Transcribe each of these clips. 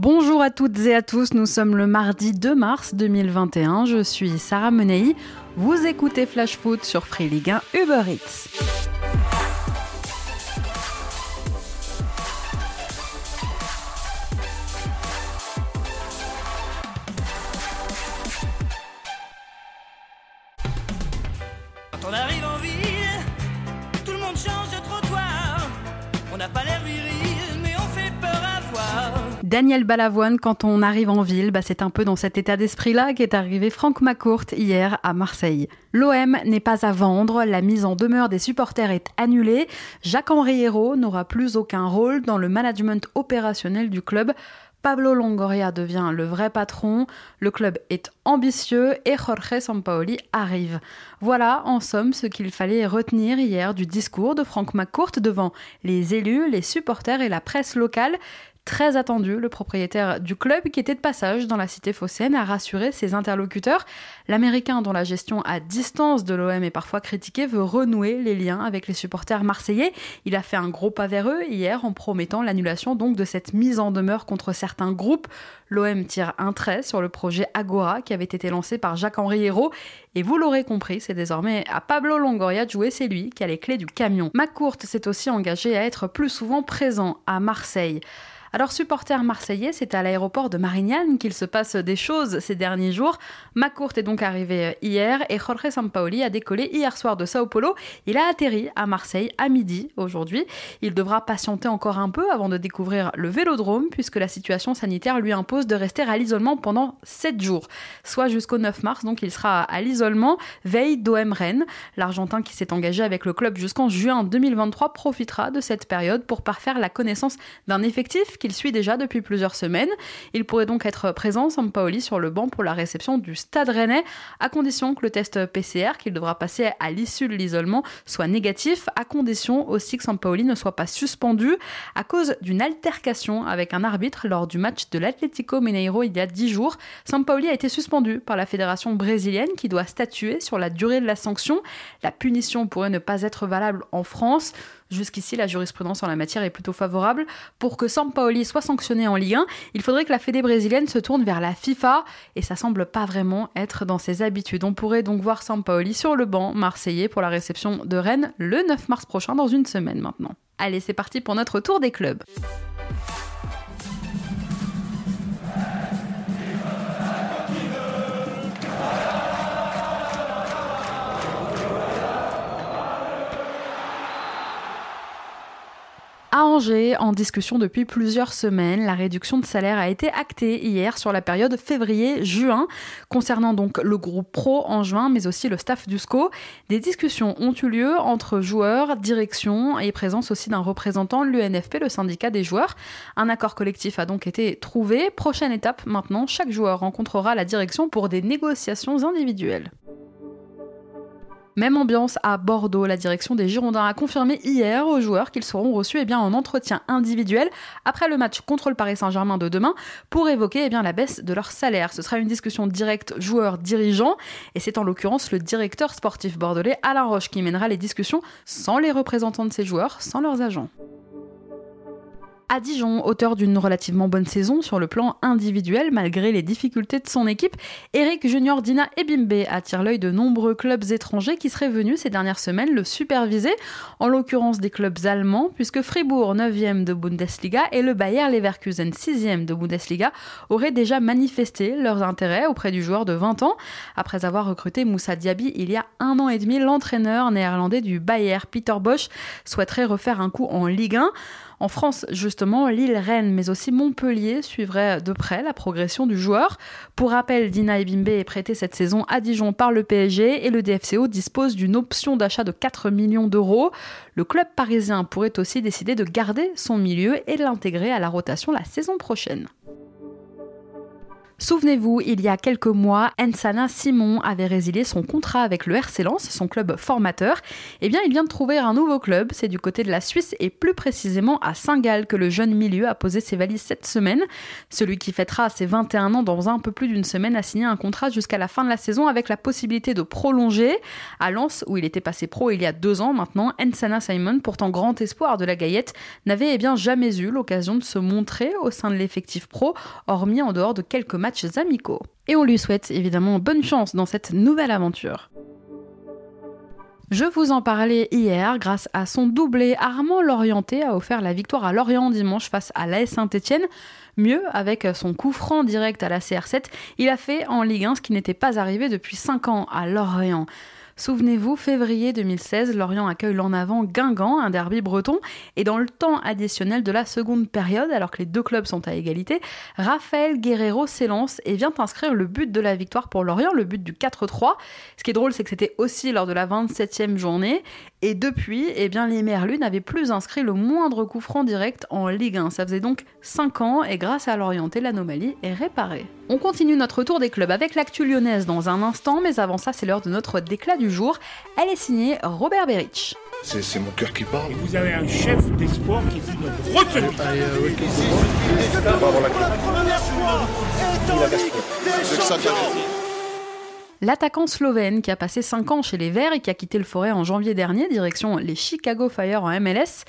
Bonjour à toutes et à tous, nous sommes le mardi 2 mars 2021, je suis Sarah Menei, vous écoutez Flash Foot sur Free Ligue 1 Uber Eats. Daniel Balavoine, quand on arrive en ville, bah c'est un peu dans cet état d'esprit-là qu'est arrivé Franck McCourt hier à Marseille. L'OM n'est pas à vendre, la mise en demeure des supporters est annulée. Jacques-Henri n'aura plus aucun rôle dans le management opérationnel du club. Pablo Longoria devient le vrai patron, le club est ambitieux et Jorge Sampaoli arrive. Voilà en somme ce qu'il fallait retenir hier du discours de Franck McCourt devant les élus, les supporters et la presse locale. Très attendu, le propriétaire du club, qui était de passage dans la cité phocéenne, a rassuré ses interlocuteurs. L'Américain, dont la gestion à distance de l'OM est parfois critiquée, veut renouer les liens avec les supporters marseillais. Il a fait un gros pas vers eux hier en promettant l'annulation donc de cette mise en demeure contre certains groupes. L'OM tire un trait sur le projet Agora qui avait été lancé par Jacques-Henri Hérault. Et vous l'aurez compris, c'est désormais à Pablo Longoria de jouer, c'est lui qui a les clés du camion. McCourt s'est aussi engagé à être plus souvent présent à Marseille. Alors, supporter marseillais, c'est à l'aéroport de Marignane qu'il se passe des choses ces derniers jours. McCourt est donc arrivé hier et Jorge Sampaoli a décollé hier soir de Sao Paulo. Il a atterri à Marseille à midi aujourd'hui. Il devra patienter encore un peu avant de découvrir le vélodrome puisque la situation sanitaire lui impose de rester à l'isolement pendant 7 jours, soit jusqu'au 9 mars. Donc, il sera à l'isolement veille d'OM Rennes. L'Argentin qui s'est engagé avec le club jusqu'en juin 2023 profitera de cette période pour parfaire la connaissance d'un effectif qu'il suit déjà depuis plusieurs semaines. Il pourrait donc être présent, Sampaoli, sur le banc pour la réception du Stade Rennais, à condition que le test PCR qu'il devra passer à l'issue de l'isolement soit négatif, à condition aussi que Sampaoli ne soit pas suspendu à cause d'une altercation avec un arbitre lors du match de l'Atlético Mineiro il y a 10 jours. Sampaoli a été suspendu par la fédération brésilienne qui doit statuer sur la durée de la sanction. La punition pourrait ne pas être valable en France. Jusqu'ici, la jurisprudence en la matière est plutôt favorable. Pour que Sampaoli soit sanctionné en Ligue 1, il faudrait que la fédé brésilienne se tourne vers la FIFA et ça semble pas vraiment être dans ses habitudes. On pourrait donc voir Sampaoli sur le banc marseillais pour la réception de Rennes le 9 mars prochain, dans une semaine maintenant. Allez, c'est parti pour notre tour des clubs. À Angers, en discussion depuis plusieurs semaines, la réduction de salaire a été actée hier sur la période février-juin, concernant donc le groupe pro en juin, mais aussi le staff du SCO. Des discussions ont eu lieu entre joueurs, direction et présence aussi d'un représentant l'UNFP, le syndicat des joueurs. Un accord collectif a donc été trouvé. Prochaine étape maintenant, chaque joueur rencontrera la direction pour des négociations individuelles. Même ambiance à Bordeaux. La direction des Girondins a confirmé hier aux joueurs qu'ils seront reçus eh en entretien individuel après le match contre le Paris Saint-Germain de demain pour évoquer eh la baisse de leur salaire. Ce sera une discussion directe joueur-dirigeant et c'est en l'occurrence le directeur sportif bordelais Alain Roche qui mènera les discussions sans les représentants de ces joueurs, sans leurs agents à Dijon, auteur d'une relativement bonne saison sur le plan individuel malgré les difficultés de son équipe. Eric Junior Dina Ebimbe attire l'œil de nombreux clubs étrangers qui seraient venus ces dernières semaines le superviser, en l'occurrence des clubs allemands, puisque Fribourg 9e de Bundesliga et le Bayer Leverkusen 6e de Bundesliga auraient déjà manifesté leurs intérêts auprès du joueur de 20 ans. Après avoir recruté Moussa Diaby il y a un an et demi, l'entraîneur néerlandais du Bayer, Peter Bosch, souhaiterait refaire un coup en Ligue 1. En France, justement, Lille, Rennes, mais aussi Montpellier suivraient de près la progression du joueur. Pour rappel, Dina Ebimbe est prêté cette saison à Dijon par le PSG et le DFCO dispose d'une option d'achat de 4 millions d'euros. Le club parisien pourrait aussi décider de garder son milieu et de l'intégrer à la rotation la saison prochaine. Souvenez-vous, il y a quelques mois, Ensana Simon avait résilié son contrat avec le RC Lens, son club formateur. Eh bien, il vient de trouver un nouveau club, c'est du côté de la Suisse et plus précisément à Saint-Gall que le jeune milieu a posé ses valises cette semaine. Celui qui fêtera ses 21 ans dans un peu plus d'une semaine a signé un contrat jusqu'à la fin de la saison avec la possibilité de prolonger. À Lens, où il était passé pro il y a deux ans maintenant, Ensana Simon, pourtant grand espoir de la Gaillette, n'avait eh bien jamais eu l'occasion de se montrer au sein de l'effectif pro, hormis en dehors de quelques matchs amicaux. Et on lui souhaite évidemment bonne chance dans cette nouvelle aventure. Je vous en parlais hier, grâce à son doublé, Armand Lorienté a offert la victoire à Lorient dimanche face à l'AS Saint-Etienne. Mieux, avec son coup franc direct à la CR7, il a fait en Ligue 1 ce qui n'était pas arrivé depuis 5 ans à Lorient. Souvenez-vous, février 2016, Lorient accueille l'en avant Guingamp, un derby breton, et dans le temps additionnel de la seconde période, alors que les deux clubs sont à égalité, Raphaël Guerrero s'élance et vient inscrire le but de la victoire pour Lorient, le but du 4-3. Ce qui est drôle, c'est que c'était aussi lors de la 27e journée, et depuis, eh bien, les Merlus n'avaient plus inscrit le moindre coup franc direct en Ligue 1. Ça faisait donc 5 ans, et grâce à l'Orienté, l'anomalie est réparée. On continue notre tour des clubs avec l'actu lyonnaise dans un instant, mais avant ça, c'est l'heure de notre déclat du jour. Elle est signée Robert Berich. C'est mon cœur qui parle. Et vous avez un chef d'espoir qui vous notre retenue. L'attaquant slovène qui a passé 5 ans chez les Verts et qui a quitté le Forêt en janvier dernier, direction les Chicago Fire en MLS,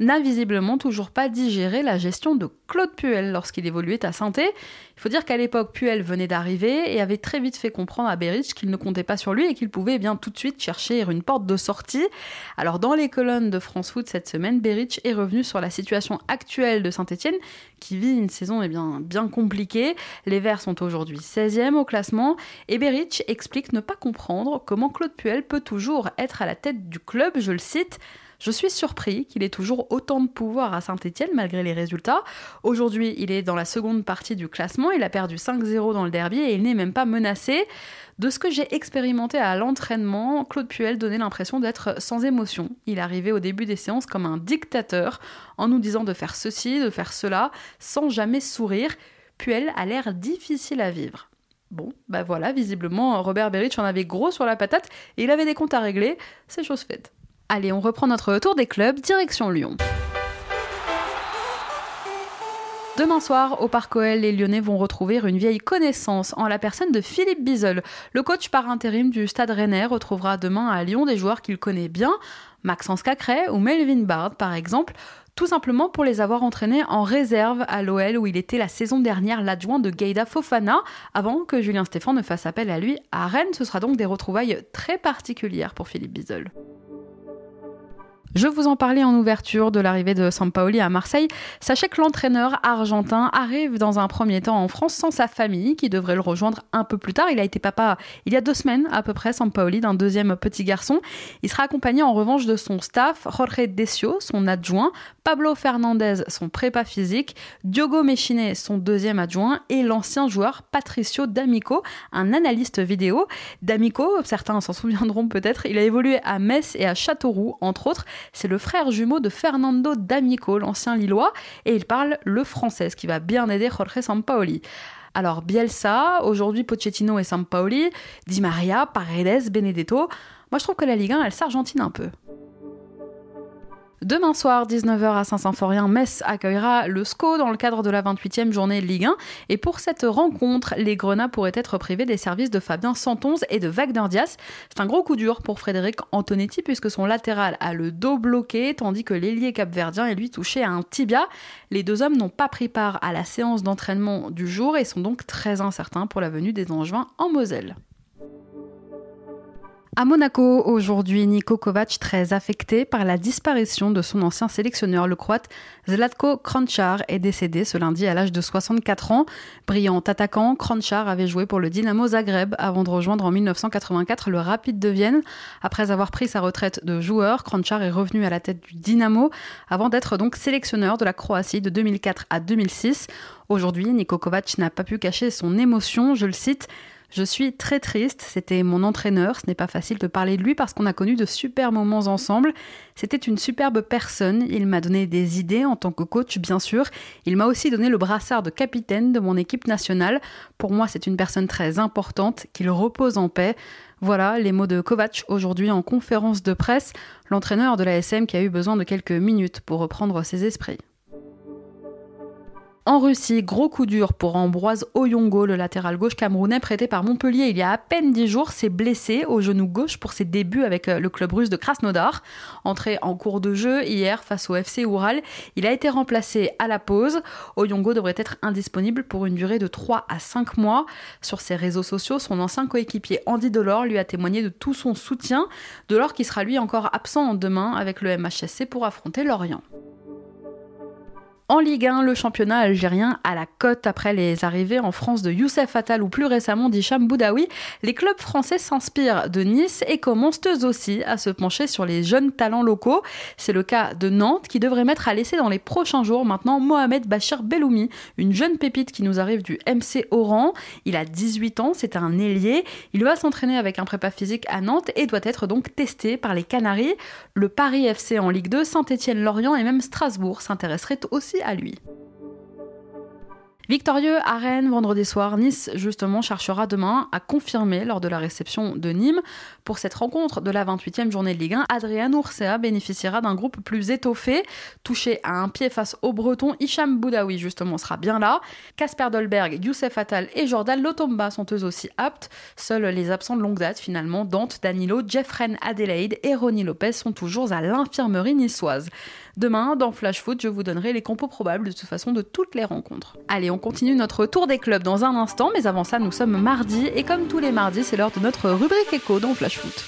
n'a visiblement toujours pas digéré la gestion de Claude Puel lorsqu'il évoluait à saint Il faut dire qu'à l'époque, Puel venait d'arriver et avait très vite fait comprendre à Berich qu'il ne comptait pas sur lui et qu'il pouvait bien tout de suite chercher une porte de sortie. Alors dans les colonnes de France Foot cette semaine, Berich est revenu sur la situation actuelle de Saint-Etienne qui vit une saison eh bien, bien compliquée. Les Verts sont aujourd'hui 16e au classement et Berich explique ne pas comprendre comment Claude Puel peut toujours être à la tête du club, je le cite, je suis surpris qu'il ait toujours autant de pouvoir à Saint-Etienne malgré les résultats. Aujourd'hui, il est dans la seconde partie du classement, il a perdu 5-0 dans le derby et il n'est même pas menacé. De ce que j'ai expérimenté à l'entraînement, Claude Puel donnait l'impression d'être sans émotion. Il arrivait au début des séances comme un dictateur, en nous disant de faire ceci, de faire cela, sans jamais sourire. Puel a l'air difficile à vivre. Bon, bah voilà, visiblement, Robert Berich en avait gros sur la patate et il avait des comptes à régler, c'est chose faite. Allez, on reprend notre tour des clubs, direction Lyon. Demain soir, au Parc OL, les Lyonnais vont retrouver une vieille connaissance en la personne de Philippe Bizel. Le coach par intérim du Stade Rennais retrouvera demain à Lyon des joueurs qu'il connaît bien, Maxence Cacré ou Melvin Bard par exemple, tout simplement pour les avoir entraînés en réserve à l'OL où il était la saison dernière l'adjoint de Gaïda Fofana avant que Julien Stéphan ne fasse appel à lui à Rennes. Ce sera donc des retrouvailles très particulières pour Philippe Bizel. Je vous en parlais en ouverture de l'arrivée de Sampaoli à Marseille. Sachez que l'entraîneur argentin arrive dans un premier temps en France sans sa famille, qui devrait le rejoindre un peu plus tard. Il a été papa il y a deux semaines à peu près, Sampaoli, d'un deuxième petit garçon. Il sera accompagné en revanche de son staff, Jorge Decio, son adjoint, Pablo Fernandez, son prépa physique, Diogo Mechine, son deuxième adjoint, et l'ancien joueur Patricio D'Amico, un analyste vidéo. D'Amico, certains s'en souviendront peut-être, il a évolué à Metz et à Châteauroux, entre autres. C'est le frère jumeau de Fernando D'Amico, l'ancien Lillois, et il parle le français, ce qui va bien aider Jorge Sampaoli. Alors Bielsa, aujourd'hui Pochettino et Sampaoli, Di Maria, Paredes, Benedetto. Moi je trouve que la Ligue 1, elle s'argentine un peu. Demain soir, 19h à Saint-Symphorien, Metz accueillera le SCO dans le cadre de la 28e journée Ligue 1. Et pour cette rencontre, les Grenats pourraient être privés des services de Fabien Santonze et de Wagner Dias. C'est un gros coup dur pour Frédéric Antonetti puisque son latéral a le dos bloqué tandis que l'ailier capverdien est lui touché à un tibia. Les deux hommes n'ont pas pris part à la séance d'entraînement du jour et sont donc très incertains pour la venue des Angevins en Moselle. À Monaco, aujourd'hui, Niko Kovac très affecté par la disparition de son ancien sélectionneur, le croate Zlatko Krančar, est décédé ce lundi à l'âge de 64 ans. Brillant attaquant, Krančar avait joué pour le Dynamo Zagreb avant de rejoindre en 1984 le Rapide de Vienne. Après avoir pris sa retraite de joueur, Krančar est revenu à la tête du Dynamo avant d'être donc sélectionneur de la Croatie de 2004 à 2006. Aujourd'hui, Niko Kovac n'a pas pu cacher son émotion, je le cite. Je suis très triste, c'était mon entraîneur, ce n'est pas facile de parler de lui parce qu'on a connu de super moments ensemble. C'était une superbe personne, il m'a donné des idées en tant que coach bien sûr, il m'a aussi donné le brassard de capitaine de mon équipe nationale. Pour moi c'est une personne très importante, qu'il repose en paix. Voilà les mots de Kovac aujourd'hui en conférence de presse, l'entraîneur de la SM qui a eu besoin de quelques minutes pour reprendre ses esprits. En Russie, gros coup dur pour Ambroise Oyongo, le latéral gauche camerounais prêté par Montpellier il y a à peine 10 jours, s'est blessé au genou gauche pour ses débuts avec euh, le club russe de Krasnodar. Entré en cours de jeu hier face au FC Oural, il a été remplacé à la pause. Oyongo devrait être indisponible pour une durée de 3 à 5 mois. Sur ses réseaux sociaux, son ancien coéquipier Andy Delors lui a témoigné de tout son soutien. Delors qui sera lui encore absent demain avec le MHSC pour affronter Lorient. En Ligue 1, le championnat algérien à la cote après les arrivées en France de Youssef Attal ou plus récemment d'Hicham Boudaoui, les clubs français s'inspirent de Nice et commencent eux aussi à se pencher sur les jeunes talents locaux. C'est le cas de Nantes qui devrait mettre à l'essai dans les prochains jours maintenant Mohamed Bachir Belloumi, une jeune pépite qui nous arrive du MC Oran. Il a 18 ans, c'est un ailier. Il va s'entraîner avec un prépa physique à Nantes et doit être donc testé par les Canaries. Le Paris FC en Ligue 2, Saint-Étienne-Lorient et même Strasbourg s'intéresseraient aussi à lui. Victorieux à Rennes vendredi soir, Nice justement cherchera demain à confirmer lors de la réception de Nîmes. Pour cette rencontre de la 28e journée de Ligue 1, Adrian Oursea bénéficiera d'un groupe plus étoffé. Touché à un pied face au Breton, Hicham Boudaoui justement sera bien là. Casper Dolberg, Youssef Attal et Jordan Lotomba sont eux aussi aptes. Seuls les absents de longue date finalement, Dante, Danilo, Jeffren Adelaide et Ronnie Lopez sont toujours à l'infirmerie niçoise. Demain, dans Flash Foot, je vous donnerai les compos probables de toute façon de toutes les rencontres. Allez, on continue notre tour des clubs dans un instant, mais avant ça, nous sommes mardi et comme tous les mardis, c'est l'heure de notre rubrique écho dans Flash Foot.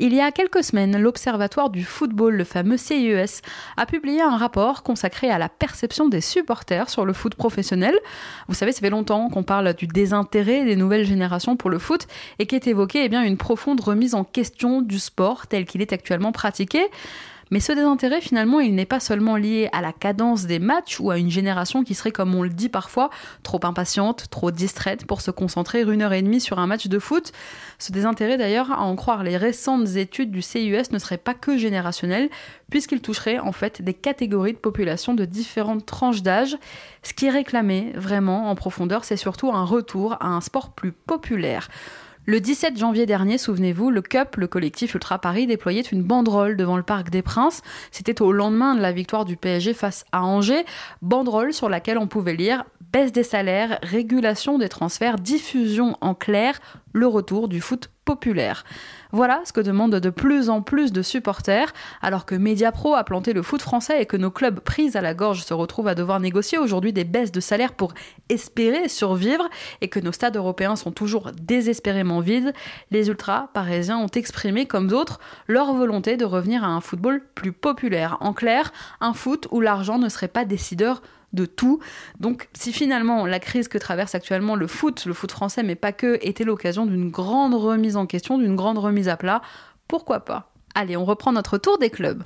Il y a quelques semaines, l'Observatoire du football, le fameux CIES, a publié un rapport consacré à la perception des supporters sur le foot professionnel. Vous savez, ça fait longtemps qu'on parle du désintérêt des nouvelles générations pour le foot et qu'est évoquée eh bien, une profonde remise en question du sport tel qu'il est actuellement pratiqué. Mais ce désintérêt, finalement, il n'est pas seulement lié à la cadence des matchs ou à une génération qui serait, comme on le dit parfois, trop impatiente, trop distraite pour se concentrer une heure et demie sur un match de foot. Ce désintérêt, d'ailleurs, à en croire les récentes études du CIUS, ne serait pas que générationnel, puisqu'il toucherait en fait des catégories de population de différentes tranches d'âge. Ce qui est vraiment en profondeur, c'est surtout un retour à un sport plus populaire. Le 17 janvier dernier, souvenez-vous, le CUP, le collectif Ultra Paris, déployait une banderole devant le Parc des Princes. C'était au lendemain de la victoire du PSG face à Angers. Banderole sur laquelle on pouvait lire baisse des salaires, régulation des transferts, diffusion en clair, le retour du foot populaire. Voilà ce que demandent de plus en plus de supporters, alors que Mediapro a planté le foot français et que nos clubs pris à la gorge se retrouvent à devoir négocier aujourd'hui des baisses de salaire pour espérer survivre et que nos stades européens sont toujours désespérément vides, les ultras parisiens ont exprimé, comme d'autres, leur volonté de revenir à un football plus populaire. En clair, un foot où l'argent ne serait pas décideur de tout. Donc si finalement la crise que traverse actuellement le foot, le foot français, mais pas que, était l'occasion d'une grande remise en question, d'une grande remise à plat, pourquoi pas? Allez, on reprend notre tour des clubs.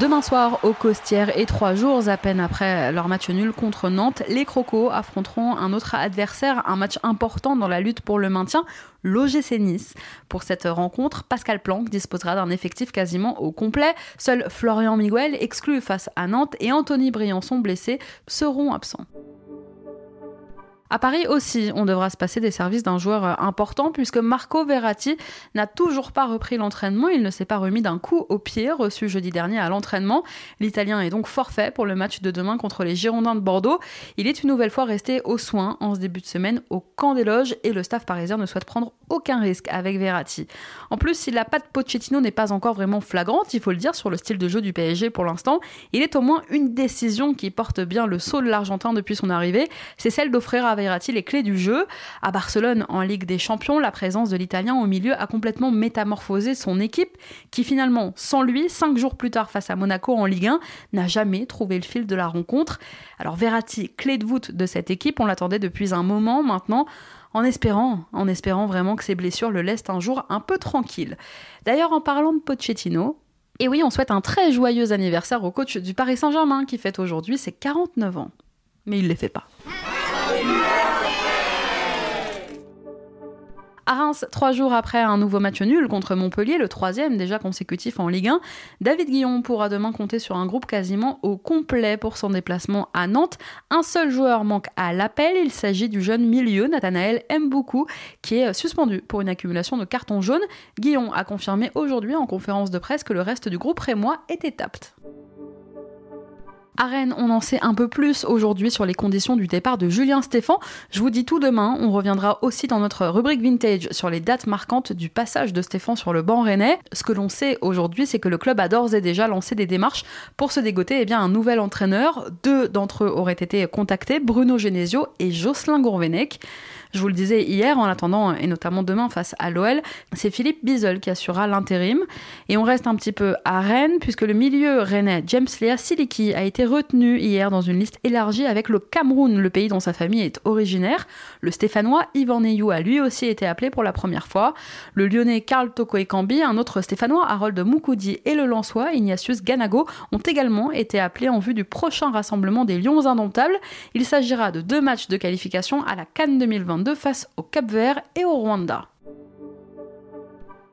Demain soir au Costières et trois jours à peine après leur match nul contre Nantes, les Crocos affronteront un autre adversaire, un match important dans la lutte pour le maintien, l'OGC Nice. Pour cette rencontre, Pascal Planck disposera d'un effectif quasiment au complet. Seul Florian Miguel, exclu face à Nantes, et Anthony Briançon, blessé, seront absents. À Paris aussi, on devra se passer des services d'un joueur euh, important puisque Marco Verratti n'a toujours pas repris l'entraînement. Il ne s'est pas remis d'un coup au pied reçu jeudi dernier à l'entraînement. L'Italien est donc forfait pour le match de demain contre les Girondins de Bordeaux. Il est une nouvelle fois resté aux soins en ce début de semaine au camp des loges et le staff parisien ne souhaite prendre aucun risque avec Verratti. En plus, si la patte Pochettino n'est pas encore vraiment flagrante, il faut le dire, sur le style de jeu du PSG pour l'instant, il est au moins une décision qui porte bien le saut de l'Argentin depuis son arrivée, c'est celle d'offrir à Verratti les clés du jeu. À Barcelone, en Ligue des Champions, la présence de l'Italien au milieu a complètement métamorphosé son équipe, qui finalement, sans lui, cinq jours plus tard face à Monaco en Ligue 1, n'a jamais trouvé le fil de la rencontre. Alors Verratti, clé de voûte de cette équipe, on l'attendait depuis un moment maintenant en espérant, en espérant vraiment que ses blessures le laissent un jour un peu tranquille. D'ailleurs, en parlant de Pochettino, Et oui, on souhaite un très joyeux anniversaire au coach du Paris Saint-Germain qui fête aujourd'hui ses 49 ans. Mais il ne les fait pas. À Reims, trois jours après un nouveau match nul contre Montpellier, le troisième déjà consécutif en Ligue 1, David Guillon pourra demain compter sur un groupe quasiment au complet pour son déplacement à Nantes. Un seul joueur manque à l'appel, il s'agit du jeune milieu Nathanaël Mboukou qui est suspendu pour une accumulation de cartons jaunes. Guillon a confirmé aujourd'hui en conférence de presse que le reste du groupe rémois était apte. À on en sait un peu plus aujourd'hui sur les conditions du départ de Julien Stéphan. Je vous dis tout demain. On reviendra aussi dans notre rubrique vintage sur les dates marquantes du passage de Stéphan sur le banc rennais. Ce que l'on sait aujourd'hui, c'est que le club a d'ores et déjà lancé des démarches pour se dégoter eh bien, un nouvel entraîneur. Deux d'entre eux auraient été contactés, Bruno Genesio et Jocelyn Gourvenec. Je vous le disais hier, en attendant, et notamment demain face à l'OL, c'est Philippe Bizel qui assurera l'intérim. Et on reste un petit peu à Rennes, puisque le milieu rennais James Lea Siliki a été retenu hier dans une liste élargie avec le Cameroun, le pays dont sa famille est originaire. Le Stéphanois Yvan Neyou a lui aussi été appelé pour la première fois. Le Lyonnais Karl Toko Ekambi, un autre Stéphanois Harold Moukoudi et le Lançois Ignatius Ganago ont également été appelés en vue du prochain rassemblement des Lions Indomptables. Il s'agira de deux matchs de qualification à la Cannes 2022 face au Cap Vert et au Rwanda.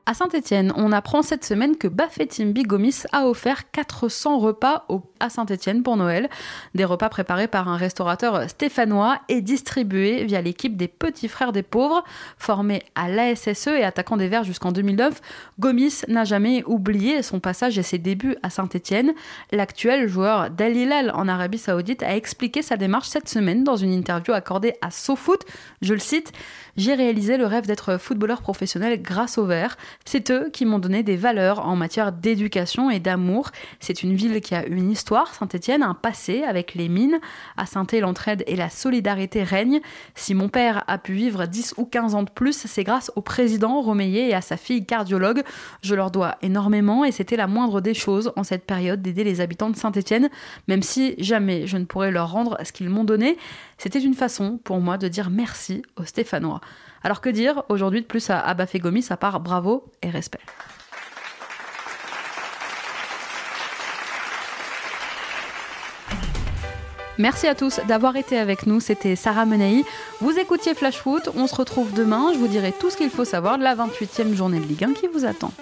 À Saint-Etienne, on apprend cette semaine que Bafetimbi Gomis a offert 400 repas à Saint-Etienne pour Noël. Des repas préparés par un restaurateur stéphanois et distribués via l'équipe des Petits Frères des Pauvres. Formé à l'ASSE et attaquant des Verts jusqu'en 2009, Gomis n'a jamais oublié son passage et ses débuts à Saint-Etienne. L'actuel joueur d'Al Hilal en Arabie Saoudite a expliqué sa démarche cette semaine dans une interview accordée à SoFoot. Je le cite J'ai réalisé le rêve d'être footballeur professionnel grâce aux Verts. C'est eux qui m'ont donné des valeurs en matière d'éducation et d'amour. C'est une ville qui a une histoire, Saint-Étienne, un passé avec les mines. À saint l'entraide et la solidarité règnent. Si mon père a pu vivre 10 ou 15 ans de plus, c'est grâce au président Romeyer et à sa fille cardiologue. Je leur dois énormément et c'était la moindre des choses en cette période d'aider les habitants de Saint-Étienne, même si jamais je ne pourrais leur rendre ce qu'ils m'ont donné. C'était une façon pour moi de dire merci aux Stéphanois. Alors que dire aujourd'hui de plus à Abafé Gomis à part bravo et respect Merci à tous d'avoir été avec nous. C'était Sarah Menei. Vous écoutiez Flash Foot. On se retrouve demain. Je vous dirai tout ce qu'il faut savoir de la 28e journée de Ligue 1 qui vous attend.